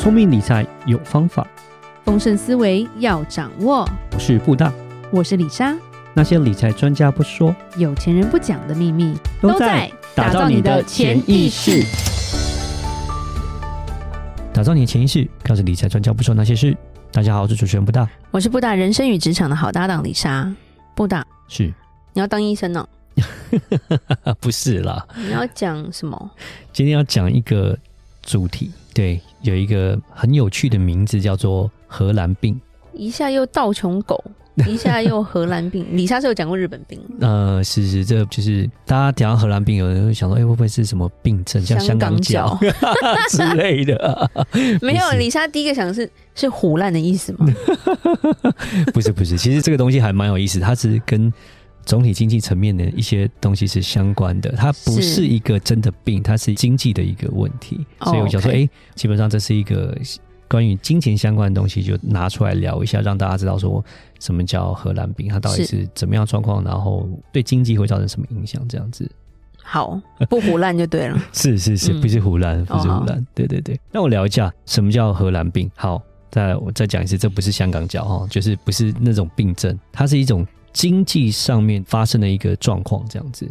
聪明理财有方法，丰盛思维要掌握。我是布大，我是李莎。那些理财专家不说，有钱人不讲的秘密，都在打造你的潜意识。打造你的潜意识，告诉理财专家不说那些事。大家好，我是主持人布大，我是布大人生与职场的好搭档李莎。布大是，你要当医生呢？不是啦，你要讲什么？今天要讲一个主题。对，有一个很有趣的名字叫做荷兰病，一下又道琼狗，一下又荷兰病。李莎是有讲过日本病，呃，是是，这就是大家讲到荷兰病，有人会想说，哎，会不会是什么病症，像香港脚 之类的？没有，李莎第一个想的是是唬烂的意思吗？不是不是，其实这个东西还蛮有意思，它是跟。总体经济层面的一些东西是相关的，它不是一个真的病，它是经济的一个问题。所以我想说，哎、oh, okay. 欸，基本上这是一个关于金钱相关的东西，就拿出来聊一下，让大家知道说什么叫荷兰病，它到底是怎么样状况，然后对经济会造成什么影响，这样子。好，不胡乱就对了。是是是，不是胡乱，不是胡乱。对对对，那我聊一下什么叫荷兰病。好，再我再讲一次，这不是香港脚哈，就是不是那种病症，它是一种。经济上面发生的一个状况，这样子，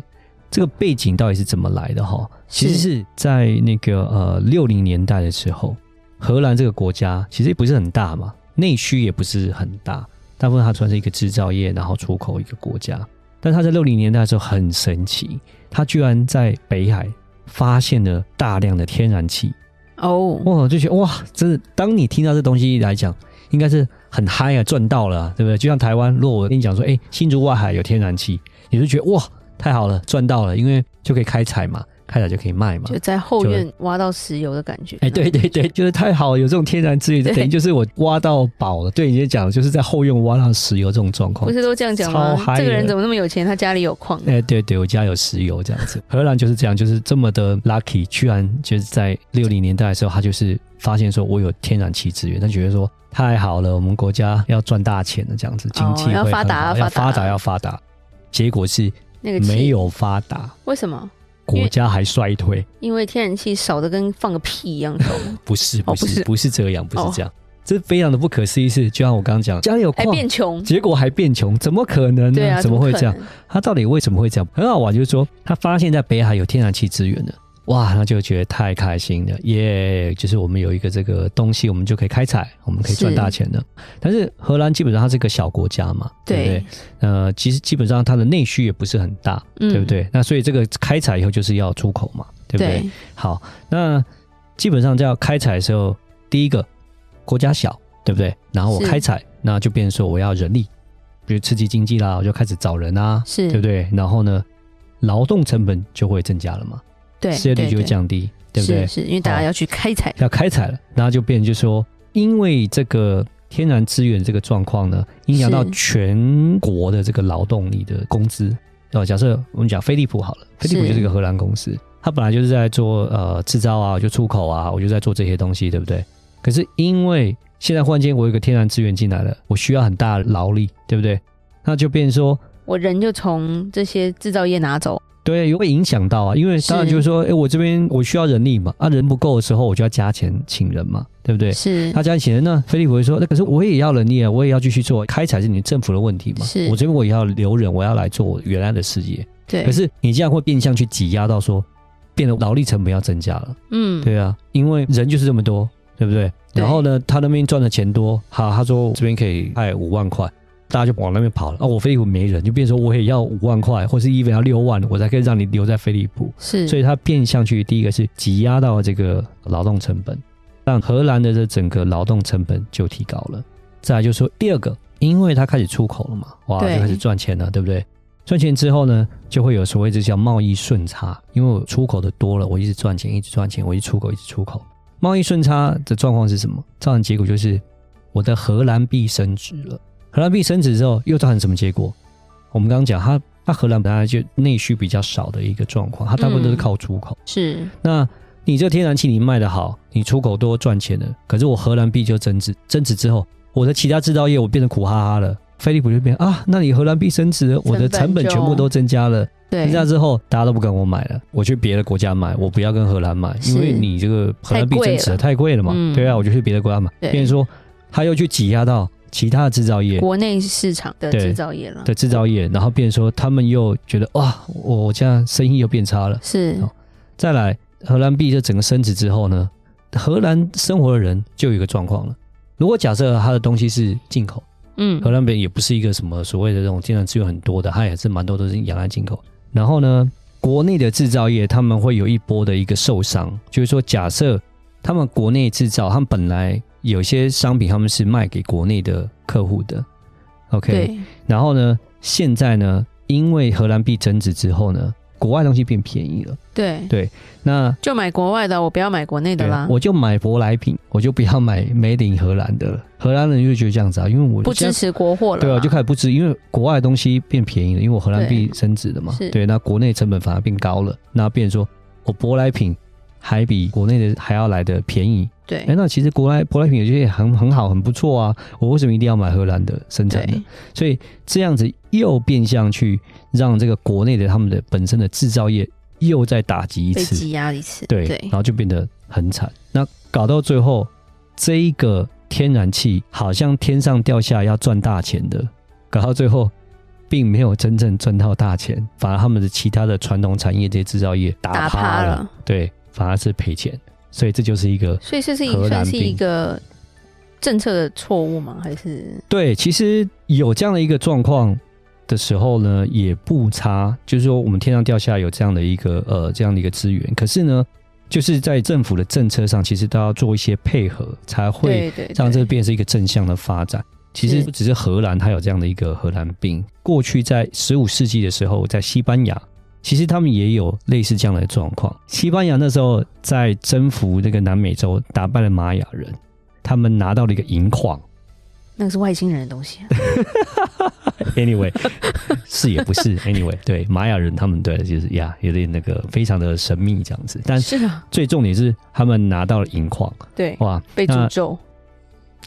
这个背景到底是怎么来的？哈，其实是在那个呃六零年代的时候，荷兰这个国家其实也不是很大嘛，内需也不是很大，大部分它算是一个制造业，然后出口一个国家。但它在六零年代的时候很神奇，它居然在北海发现了大量的天然气。哦，哇，就觉得哇，真的，当你听到这东西来讲。应该是很嗨啊，赚到了，对不对？就像台湾，如果我跟你讲说，哎，新竹外海有天然气，你就觉得哇，太好了，赚到了，因为就可以开采嘛，开采就可以卖嘛，就在后院挖到石油的感觉。哎，对对对，就是太好了，有这种天然资源，等于就是我挖到宝了。对你讲，就是在后院挖到石油这种状况，不是都这样讲吗？这个人怎么那么有钱？他家里有矿。哎，对对，我家有石油这样子。荷兰就是这样，就是这么的 lucky，居然就是在六零年代的时候，他就是发现说我有天然气资源，他觉得说。太好了，我们国家要赚大钱了，这样子经济、哦、要发达，要发达，要发达。结果是那个没有发达，为什么？国家还衰退，因为天然气少的跟放个屁一样不是，不是，哦、不是，不是这样，不是这样，哦、这非常的不可思议。是就像我刚刚讲，家里有矿还变穷，结果还变穷，怎么可能呢？对啊、怎么会这样？他到底为什么会这样？很好玩，就是说他发现在北海有天然气资源了。哇，那就觉得太开心了，耶、yeah！就是我们有一个这个东西，我们就可以开采，我们可以赚大钱的。但是荷兰基本上它是个小国家嘛，对，对不对？呃，其实基本上它的内需也不是很大，嗯、对不对？那所以这个开采以后就是要出口嘛，对不对？对，好，那基本上在要开采的时候，第一个国家小，对不对？然后我开采，那就变成说我要人力，比如刺激经济啦，我就开始找人啊，是对不对？然后呢，劳动成本就会增加了嘛。对，失业率就会降低，对，不对？是，是因为大家要去开采，要开采了，然后就变成就是说，因为这个天然资源这个状况呢，影响到全国的这个劳动力的工资。哦，假设我们讲飞利浦好了，飞利浦就是一个荷兰公司，它本来就是在做呃制造啊，就出口啊，我就在做这些东西，对不对？可是因为现在忽然间我有个天然资源进来了，我需要很大的劳力，对不对？那就变成说我人就从这些制造业拿走。对，也会影响到啊，因为当然就是说，哎，我这边我需要人力嘛，啊，人不够的时候，我就要加钱请人嘛，对不对？是，他加钱请人呢，菲利普会说，那可是我也要人力啊，我也要继续做，开采是你政府的问题嘛，是我这边我也要留人，我要来做我原来的事业，对。可是你这样会变相去挤压到说，变得劳力成本要增加了，嗯，对啊，因为人就是这么多，对不对？对，然后呢，他那边赚的钱多，好，他说这边可以派五万块。大家就往那边跑了啊！我飞利浦没人，就变成说我也要五万块，或是 even 要六万，我才可以让你留在飞利浦。是，所以它变相去第一个是挤压到这个劳动成本，让荷兰的这整个劳动成本就提高了。再来就是说第二个，因为它开始出口了嘛，哇，就开始赚钱了，对不对？赚钱之后呢，就会有所谓这叫贸易顺差，因为我出口的多了，我一直赚钱，一直赚钱，我一直出口，一直出口。贸易顺差的状况是什么？造成结果就是我的荷兰币升值了。荷兰币升值之后，又造成什么结果？我们刚刚讲，它它荷兰本来就内需比较少的一个状况，它大部分都是靠出口。嗯、是，那你这天然气你卖的好，你出口多赚钱了，可是我荷兰币就增值，增值之后，我的其他制造业我变成苦哈哈了，飞利浦就变啊，那你荷兰币升值，我的成本全部都增加了。对，增加之后大家都不跟我买了，我去别的国家买，我不要跟荷兰买，因为你这个荷兰币增值太贵了嘛。嗯、对啊，我就去别的国家买。变成说他又去挤压到其他的制造业，国内市场的制造业了。对制造业，然后变成说他们又觉得哇，我我这样生意又变差了。是，再来荷兰币这整个升值之后呢，荷兰生活的人就有一个状况了。如果假设他的东西是进口。嗯，荷兰边也不是一个什么所谓的这种天然资源很多的，它也是蛮多都是仰赖进口。然后呢，国内的制造业他们会有一波的一个受伤，就是说，假设他们国内制造，他们本来有些商品他们是卖给国内的客户的，OK，然后呢，现在呢，因为荷兰币增值之后呢。国外东西变便宜了，对对，那就买国外的，我不要买国内的啦。我就买舶来品，我就不要买 Made in 荷兰的了。荷兰人就觉得这样子啊，因为我不支持国货了，对啊，就开始不支持，因为国外的东西变便宜了，因为我荷兰币升值了嘛，对，对，那国内成本反而变高了，那变成说我舶来品还比国内的还要来的便宜。对，哎，那其实国外舶来品有些也很很好，很不错啊。我为什么一定要买荷兰的生产的？所以这样子又变相去让这个国内的他们的本身的制造业又再打击一次，挤压一次，对，对然后就变得很惨。那搞到最后，这一个天然气好像天上掉下来要赚大钱的，搞到最后并没有真正赚到大钱，反而他们的其他的传统产业这些制造业打趴了，趴了对，反而是赔钱。所以这就是一个，所以这是算是一个政策的错误吗？还是对？其实有这样的一个状况的时候呢，也不差。就是说，我们天上掉下来有这样的一个呃这样的一个资源，可是呢，就是在政府的政策上，其实都要做一些配合，才会让这变成一个正向的发展。其实不只是荷兰，它有这样的一个荷兰病。过去在十五世纪的时候，在西班牙。其实他们也有类似这样的状况。西班牙那时候在征服那个南美洲，打败了玛雅人，他们拿到了一个银矿。那个是外星人的东西啊。Anyway，是也不是？Anyway，对玛雅人他们对就是呀，有点那个非常的神秘这样子。但是最重点是他们拿到了银矿。对，哇，被诅咒。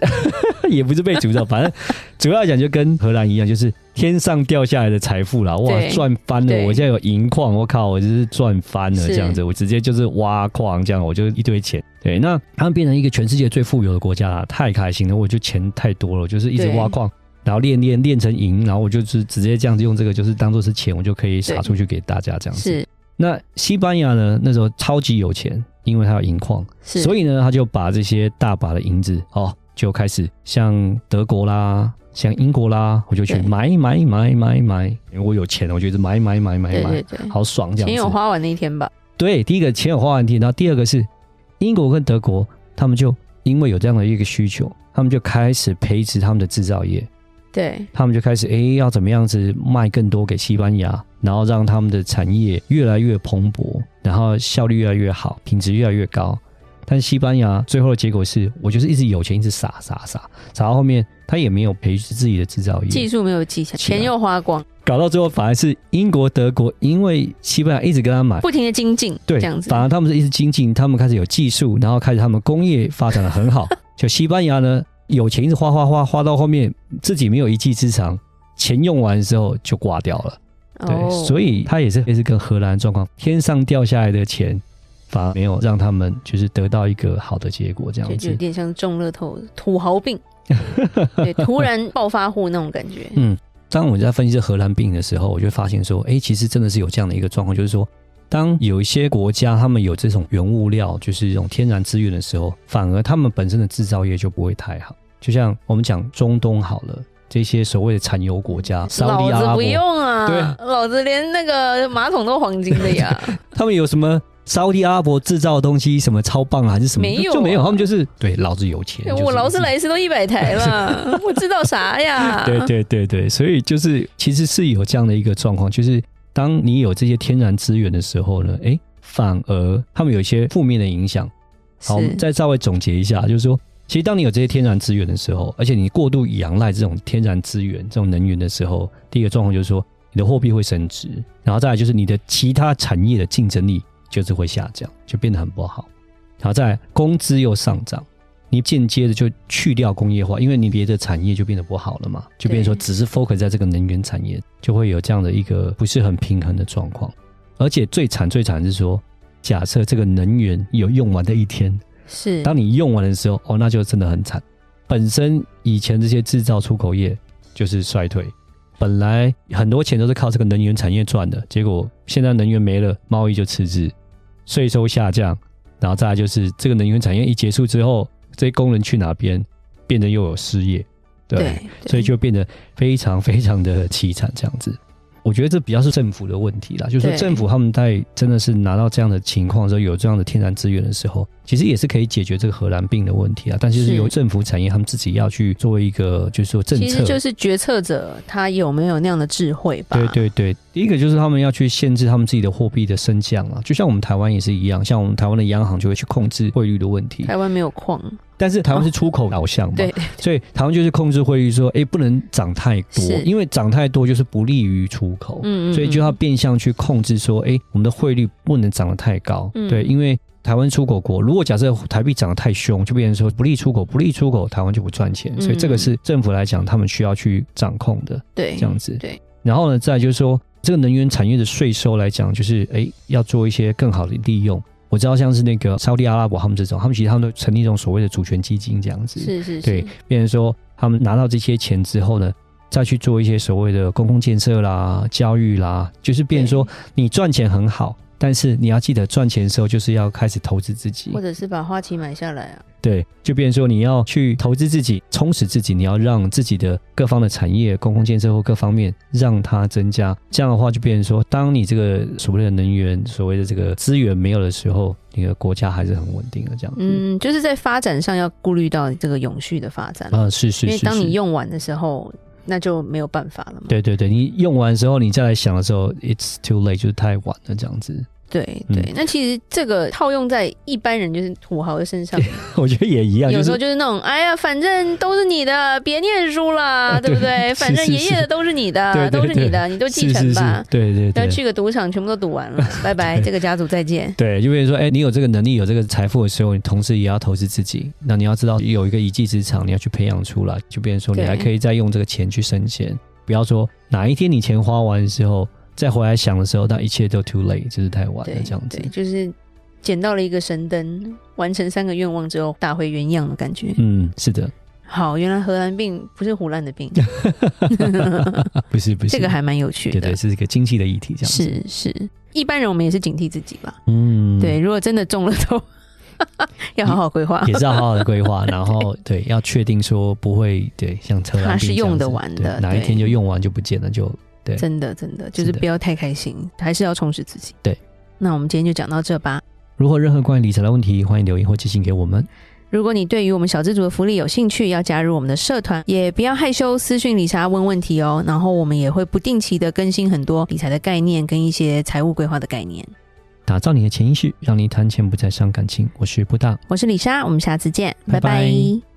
也不是被诅咒，反正主要来讲就跟荷兰一样，就是天上掉下来的财富啦，哇，赚翻了！我现在有银矿，我靠，我就是赚翻了这样子，我直接就是挖矿这样，我就一堆钱。对，那他们变成一个全世界最富有的国家啦，太开心了，我就钱太多了，我就是一直挖矿，然后练练练成银，然后我就是直接这样子用这个，就是当做是钱，我就可以撒出去给大家这样子。是，那西班牙呢？那时候超级有钱，因为他有银矿，是所以呢，他就把这些大把的银子哦。就开始像德国啦，像英国啦，我就去买买买买买，因为我有钱，我就一直买买买买买，对对对，好爽这样子。钱有花完那一天吧？对，第一个钱有花完那天，然后第二个是英国跟德国，他们就因为有这样的一个需求，他们就开始培植他们的制造业。对，他们就开始哎，要怎么样子卖更多给西班牙，然后让他们的产业越来越蓬勃，然后效率越来越好，品质越来越高。但是西班牙最后的结果是，我就是一直有钱，一直撒撒撒，撒到后面他也没有培植自己的制造业，技术没有技巧，钱又花光，搞到最后反而是英国、德国，因为西班牙一直跟他买，不停的精进，对，这样子，反而他们是一直精进，他们开始有技术，然后开始他们工业发展的很好。就西班牙呢，有钱一直花花花，花到后面自己没有一技之长，钱用完之后就挂掉了。对，哦、所以他也是也是跟荷兰状况，天上掉下来的钱。反而没有让他们就是得到一个好的结果，这样子就有点像中乐透土豪病，对，突然暴发户那种感觉。嗯，当我在分析这荷兰病的时候，我就发现说，哎，其实真的是有这样的一个状况，就是说，当有一些国家他们有这种原物料，就是这种天然资源的时候，反而他们本身的制造业就不会太好。就像我们讲中东好了，这些所谓的产油国家，老子不用啊，对，老子连那个马桶都黄金的呀。他们有什么？沙乌地阿拉伯制造的东西什么超棒啊，还是什么？没有、啊，就没有。他们就是对老子有钱。我劳斯莱斯都一百台了，我知道啥呀？对对对对，所以就是其实是有这样的一个状况，就是当你有这些天然资源的时候呢，哎，反而他们有一些负面的影响。好，我们再稍微总结一下，就是说，其实当你有这些天然资源的时候，而且你过度仰赖这种天然资源、这种能源的时候，第一个状况就是说，你的货币会升值，然后再来就是你的其他产业的竞争力。就是会下降，就变得很不好。然后再工资又上涨，你间接的就去掉工业化，因为你别的产业就变得不好了嘛，就变成说只是 focus 在这个能源产业，就会有这样的一个不是很平衡的状况。而且最惨最惨是说，假设这个能源有用完的一天，是当你用完的时候，哦，那就真的很惨。本身以前这些制造出口业就是衰退，本来很多钱都是靠这个能源产业赚的，结果现在能源没了，贸易就赤字，税收下降，然后再来就是这个能源产业一结束之后，这些工人去哪边，变得又有失业，对，对，所以就变得非常非常的凄惨这样子。我觉得这比较是政府的问题啦，就是说政府他们在真的是拿到这样的情况之后，有这样的天然资源的时候，其实也是可以解决这个荷兰病的问题啊。但是是由政府产业他们自己要去做一个，就是说政策，其实就是决策者他有没有那样的智慧吧？对对对，第一个就是他们要去限制他们自己的货币的升降啊，就像我们台湾也是一样，像我们台湾的央行就会去控制汇率的问题。台湾没有矿。但是台湾是出口导向嘛，哦、对，所以台湾就是控制汇率，说，哎，不能涨太多，因为涨太多就是不利于出口，嗯，嗯，嗯，所以就要变相去控制，说，哎，我们的汇率不能涨得太高，嗯、对，因为台湾出口国，如果假设台币涨得太凶，就变成说不利出口，不利出口，台湾就不赚钱，所以这个是政府来讲，他们需要去掌控的，对，这样子，对。然后呢，再就是说，这个能源产业的税收来讲，就是哎，要做一些更好的利用。我知道像是那个沙乌地阿拉伯他们这种，他们其实他们都成立一种所谓的主权基金这样子，是是是，对，变成说他们拿到这些钱之后呢，再去做一些所谓的公共建设啦、教育啦，就是变成说你赚钱很好。但是你要记得赚钱的时候，就是要开始投资自己，或者是把花旗买下来啊。对，就变成说你要去投资自己，充实自己，你要让自己的各方的产业、公共建设或各方面让它增加。这样的话，就变成说，当你这个所谓的能源、所谓的这个资源没有的时候，你的国家还是很稳定的。这样子，嗯，就是在发展上要顾虑到这个永续的发展啊，是是，是，因为当你用完的时候，那就没有办法了嘛。对对对，你用完之后，你再来想的时候，it's too late，就是太晚了，这样子。对对、嗯，那其实这个套用在一般人就是土豪的身上，我觉得也一样。有时候就是那种，哎呀，反正都是你的，别念书了，对不对？反正爷爷的都是你的，是是是都是你的，你都继承吧。对对对，要去个赌场，全部都赌完了，拜拜，这个家族再见。对，就比如说，哎，你有这个能力，有这个财富的时候，你同时也要投资自己。那你要知道，有一个一技之长，你要去培养出来，就变成说，你还可以再用这个钱去生钱。不要说哪一天你钱花完的时候。再回来想的时候，那一切都 too late，就是太晚了，这样子。对，就是捡到了一个神灯，完成三个愿望之后，打回原样的感觉。嗯，是的。好，原来荷兰病不是唬烂的病，不是不是，这个还蛮有趣的。对对，是一个经济的议题，这样子。是是，一般人我们也是警惕自己吧。嗯，对，如果真的中了都 要好好规划，也是要好好的规划，然后对，要确定说不会对像荷兰病它是用得完的，哪一天就用完就不见了就。对，真的真的就是不要太开心，还是要充实自己。对，那我们今天就讲到这吧。如果任何关于理财的问题，欢迎留言或寄信给我们。如果你对于我们小资族的福利有兴趣，要加入我们的社团，也不要害羞，私讯理查问问题哦。然后我们也会不定期的更新很多理财的概念跟一些财务规划的概念，打造你的潜意识，让你谈钱不再伤感情。我是布大，我是李莎，我们下次见，拜拜。拜拜。